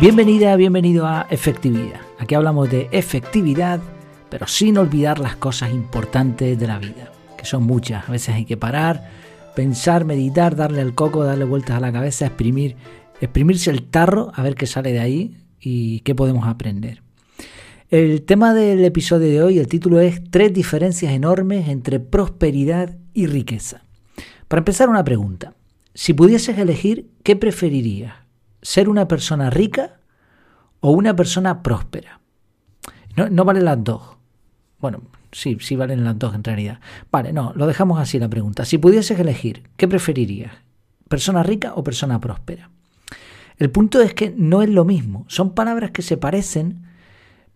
Bienvenida, bienvenido a Efectividad. Aquí hablamos de efectividad, pero sin olvidar las cosas importantes de la vida, que son muchas. A veces hay que parar, pensar, meditar, darle al coco, darle vueltas a la cabeza, exprimir, exprimirse el tarro, a ver qué sale de ahí y qué podemos aprender. El tema del episodio de hoy, el título es Tres diferencias enormes entre prosperidad y riqueza. Para empezar, una pregunta. Si pudieses elegir, ¿qué preferirías? Ser una persona rica o una persona próspera. No, no valen las dos. Bueno, sí, sí valen las dos en realidad. Vale, no, lo dejamos así la pregunta. Si pudieses elegir, ¿qué preferirías? ¿Persona rica o persona próspera? El punto es que no es lo mismo. Son palabras que se parecen,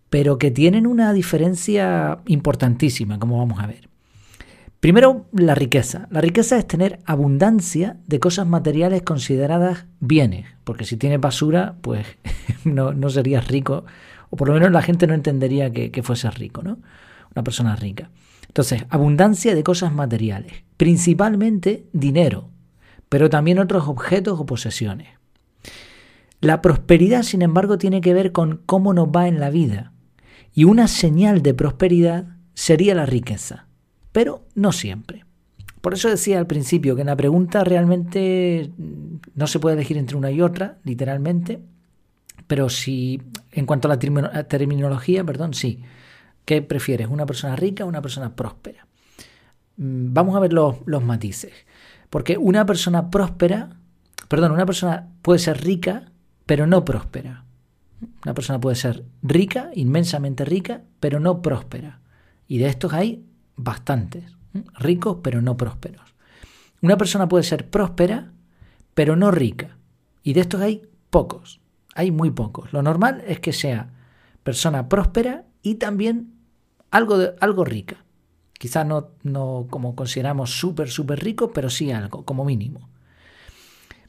pero que tienen una diferencia importantísima, como vamos a ver. Primero, la riqueza. La riqueza es tener abundancia de cosas materiales consideradas bienes, porque si tienes basura, pues no, no serías rico, o por lo menos la gente no entendería que, que fuese rico, ¿no? Una persona rica. Entonces, abundancia de cosas materiales, principalmente dinero, pero también otros objetos o posesiones. La prosperidad, sin embargo, tiene que ver con cómo nos va en la vida, y una señal de prosperidad sería la riqueza pero no siempre. Por eso decía al principio que en la pregunta realmente no se puede elegir entre una y otra, literalmente, pero si en cuanto a la terminología, perdón, sí. ¿Qué prefieres? ¿Una persona rica o una persona próspera? Mm, vamos a ver los, los matices. Porque una persona próspera, perdón, una persona puede ser rica, pero no próspera. Una persona puede ser rica, inmensamente rica, pero no próspera. Y de estos hay bastantes, ricos pero no prósperos. Una persona puede ser próspera pero no rica. Y de estos hay pocos, hay muy pocos. Lo normal es que sea persona próspera y también algo, de, algo rica. Quizás no, no como consideramos súper, súper rico, pero sí algo, como mínimo.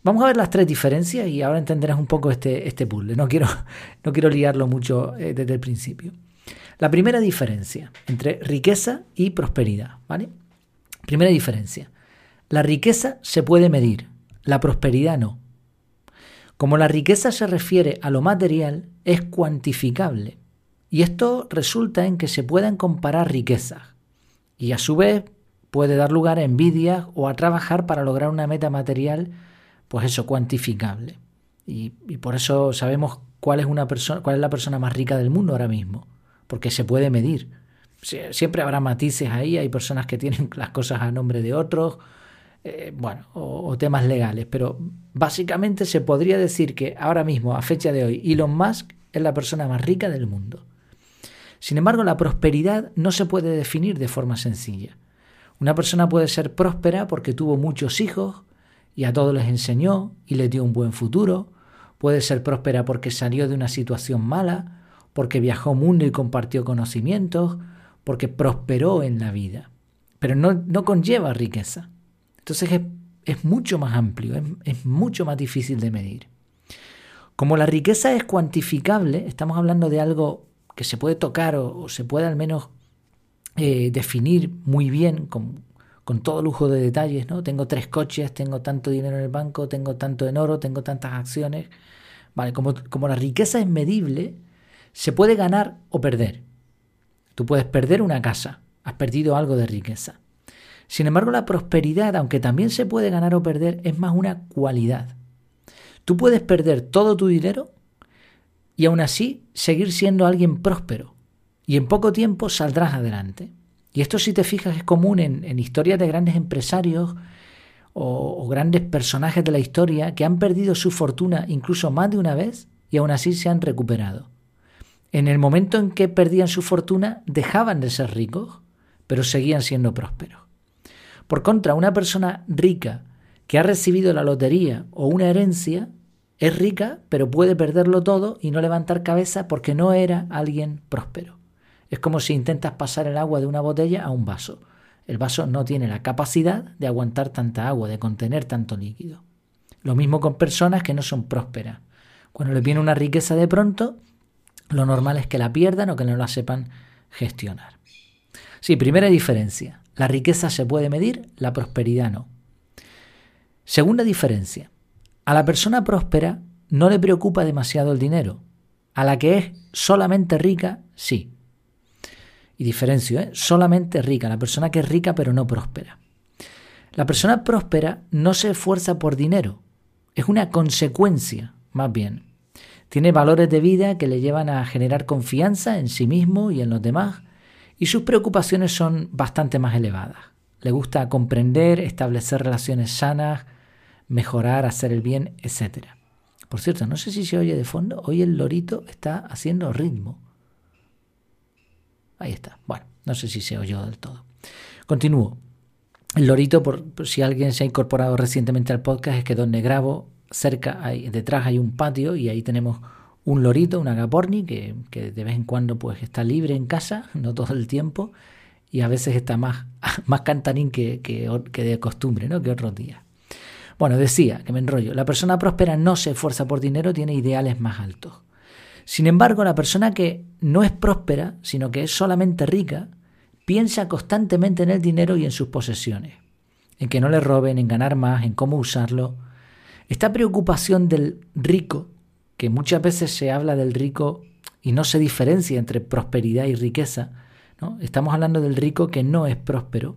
Vamos a ver las tres diferencias y ahora entenderás un poco este, este puzzle. No quiero, no quiero liarlo mucho eh, desde el principio. La primera diferencia entre riqueza y prosperidad, ¿vale? Primera diferencia. La riqueza se puede medir, la prosperidad no. Como la riqueza se refiere a lo material, es cuantificable. Y esto resulta en que se puedan comparar riquezas. Y a su vez puede dar lugar a envidias o a trabajar para lograr una meta material, pues eso, cuantificable. Y, y por eso sabemos cuál es, una persona, cuál es la persona más rica del mundo ahora mismo porque se puede medir. Siempre habrá matices ahí, hay personas que tienen las cosas a nombre de otros, eh, bueno, o, temas legales, pero básicamente se podría decir que ahora mismo, a fecha de hoy, Elon Musk es la persona más rica del mundo. Sin embargo, la prosperidad no se puede definir de forma sencilla. Una persona puede ser próspera porque tuvo muchos hijos y a todos les enseñó y les dio un buen futuro. Puede ser próspera porque salió de una situación mala porque viajó mundo y compartió conocimientos, porque prosperó en la vida. Pero no, no conlleva riqueza. Entonces es, mucho más amplio, es, mucho más difícil de medir. Como la riqueza es cuantificable, estamos hablando de algo que se puede tocar o, se puede al menos eh, definir muy bien con, con, todo lujo de detalles, ¿no? Tengo tres coches, tengo tanto dinero en el banco, tengo tanto en oro, tengo tantas acciones. Vale, como, como la riqueza es medible, se puede ganar o perder. Tú puedes perder una casa, has perdido algo de riqueza. Sin embargo, la prosperidad, aunque también se puede ganar o perder, es más una cualidad. Tú puedes perder todo tu dinero y aún así seguir siendo alguien próspero. Y en poco tiempo saldrás adelante. Y esto si te fijas es común en, historias de grandes empresarios o grandes personajes de la historia que han perdido su fortuna incluso más de una vez y aún así se han recuperado. En el momento en que perdían su fortuna, dejaban de ser ricos, pero seguían siendo prósperos. Por contra, una persona rica que ha recibido la lotería o una herencia es rica, pero puede perderlo todo y no levantar cabeza porque no era alguien próspero. Es como si intentas pasar el agua de una botella a un vaso. El vaso no tiene la capacidad de aguantar tanta agua, de contener tanto líquido. Lo mismo con personas que no son prósperas. Cuando les viene una riqueza de pronto, lo normal es que la pierdan o que no la sepan gestionar. Sí, primera diferencia. La riqueza se puede medir, la prosperidad no. Segunda diferencia. A la persona próspera no le preocupa demasiado el dinero. A la que es solamente rica, sí. Y diferencio, ¿eh? solamente rica, la persona que es rica pero no próspera. La persona próspera no se esfuerza por dinero, es una consecuencia, más bien. Tiene valores de vida que le llevan a generar confianza en sí mismo y en los demás, y sus preocupaciones son bastante más elevadas. Le gusta comprender, establecer relaciones sanas, mejorar, hacer el bien, etc. Por cierto, no sé si se oye de fondo, hoy el lorito está haciendo ritmo. Ahí está. Bueno, no sé si se oyó del todo. Continúo. El lorito, por, si alguien se ha incorporado recientemente al podcast, es que donde grabo, cerca, hay, detrás hay un patio y ahí tenemos un lorito, un agaporni, que, que, de vez en cuando pues está libre en casa, no todo el tiempo, y a veces está más, más cantarín que, que, que de costumbre, ¿no? que otros días. Bueno, decía, que me enrollo, la persona próspera no se esfuerza por dinero, tiene ideales más altos. Sin embargo, la persona que no es próspera, sino que es solamente rica, piensa constantemente en el dinero y en sus posesiones, en que no le roben, en ganar más, en cómo usarlo. Esta preocupación del rico, que muchas veces se habla del rico y no se diferencia entre prosperidad y riqueza, ¿no? estamos hablando del rico que no es próspero,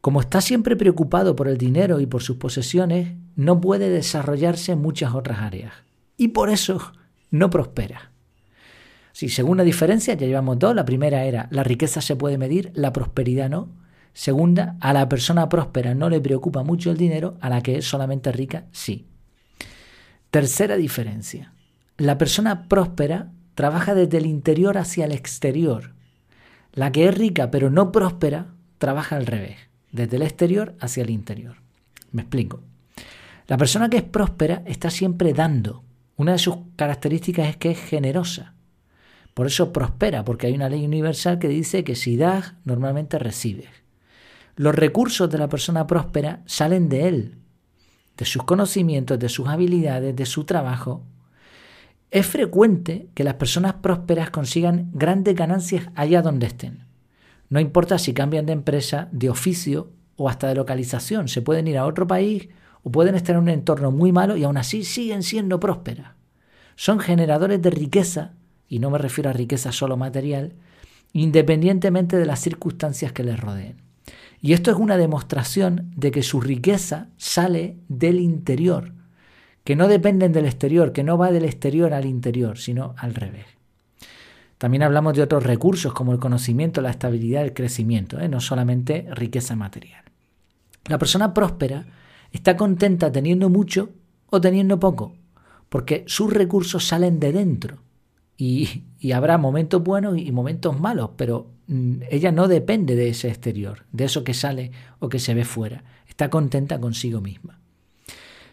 como está siempre preocupado por el dinero y por sus posesiones, no puede desarrollarse en muchas otras áreas. Y por eso no prospera. Si según la diferencia, ya llevamos dos. La primera era la riqueza se puede medir, la prosperidad no. Segunda, a la persona próspera no le preocupa mucho el dinero, a la que es solamente rica sí. Tercera diferencia. La persona próspera trabaja desde el interior hacia el exterior. La que es rica pero no próspera trabaja al revés, desde el exterior hacia el interior. Me explico. La persona que es próspera está siempre dando. Una de sus características es que es generosa. Por eso prospera, porque hay una ley universal que dice que si das, normalmente recibes. Los recursos de la persona próspera salen de él, de sus conocimientos, de sus habilidades, de su trabajo. Es frecuente que las personas prósperas consigan grandes ganancias allá donde estén. No importa si cambian de empresa, de oficio o hasta de localización. Se pueden ir a otro país o pueden estar en un entorno muy malo y aún así siguen siendo prósperas. Son generadores de riqueza y no me refiero a riqueza solo material, independientemente de las circunstancias que les rodeen. Y esto es una demostración de que su riqueza sale del interior, que no dependen del exterior, que no va del exterior al interior, sino al revés. También hablamos de otros recursos como el conocimiento, la estabilidad, el crecimiento, ¿eh? no solamente riqueza material. La persona próspera está contenta teniendo mucho o teniendo poco, porque sus recursos salen de dentro y, habrá momentos buenos y momentos malos, pero mm, ella no depende de ese exterior, de eso que sale o que se ve fuera. Está contenta consigo misma.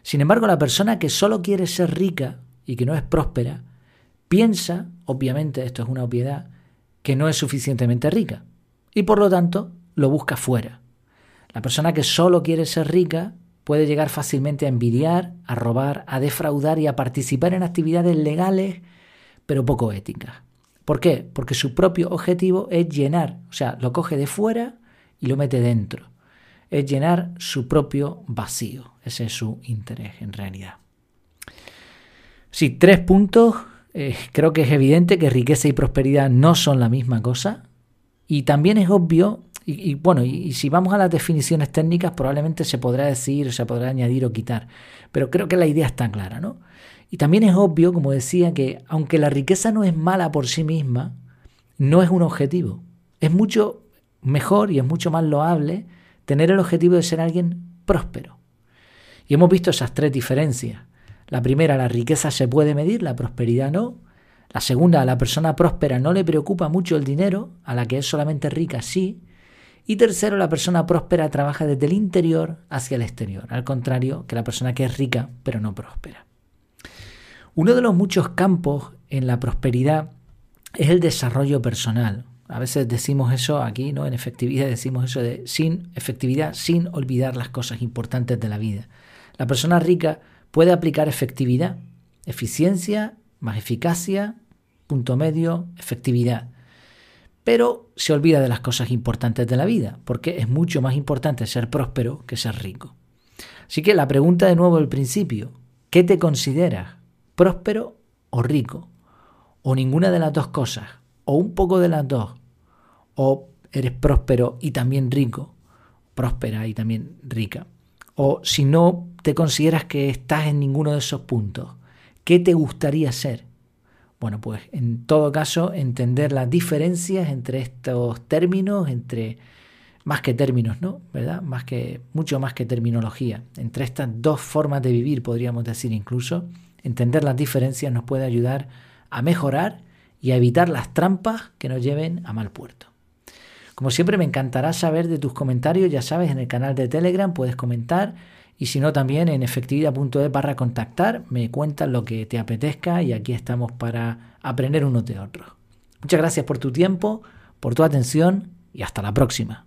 Sin embargo, la persona que solo quiere ser rica y que no es próspera, piensa, obviamente esto es una obviedad, que no es suficientemente rica y por lo tanto lo busca fuera. La persona que solo quiere ser rica puede llegar fácilmente a envidiar, a robar, a defraudar y a participar en actividades legales pero poco ética. ¿Por qué? Porque su propio objetivo es llenar, o sea, lo coge de fuera y lo mete dentro. Es llenar su propio vacío. Ese es su interés en realidad. Sí, tres puntos. Eh, creo que es evidente que riqueza y prosperidad no son la misma cosa. Y también es obvio, y, bueno, y, si vamos a las definiciones técnicas, probablemente se podrá decir, se podrá añadir o quitar. Pero creo que la idea está clara, ¿no? Y también es obvio, como decía, que aunque la riqueza no es mala por sí misma, no es un objetivo. Es mucho mejor y es mucho más loable tener el objetivo de ser alguien próspero. Y hemos visto esas tres diferencias. La primera, la riqueza se puede medir, la prosperidad no. La segunda, a la persona próspera no le preocupa mucho el dinero, a la que es solamente rica sí. Y tercero, la persona próspera trabaja desde el interior hacia el exterior, al contrario que la persona que es rica pero no próspera. Uno de los muchos campos en la prosperidad es el desarrollo personal. A veces decimos eso aquí, ¿no? En efectividad decimos eso de sin efectividad, sin olvidar las cosas importantes de la vida. La persona rica puede aplicar efectividad, eficiencia más eficacia, punto medio, efectividad. Pero se olvida de las cosas importantes de la vida, porque es mucho más importante ser próspero que ser rico. Así que la pregunta de nuevo al principio, ¿qué te consideras? próspero o rico, o ninguna de las dos cosas, o un poco de las dos, o eres próspero y también rico, próspera y también rica, o si no te consideras que estás en ninguno de esos puntos, ¿qué te gustaría ser? Bueno, pues en todo caso entender las diferencias entre estos términos, entre más que términos, ¿no? ¿Verdad? Más que mucho más que terminología. Entre estas dos formas de vivir, podríamos decir incluso, entender las diferencias nos puede ayudar a mejorar y a evitar las trampas que nos lleven a mal puerto. Como siempre me encantará saber de tus comentarios, ya sabes, en el canal de Telegram puedes comentar y si no también en efectividad.es barra contactar, me cuentas lo que te apetezca y aquí estamos para aprender unos de otros. Muchas gracias por tu tiempo, por tu atención y hasta la próxima.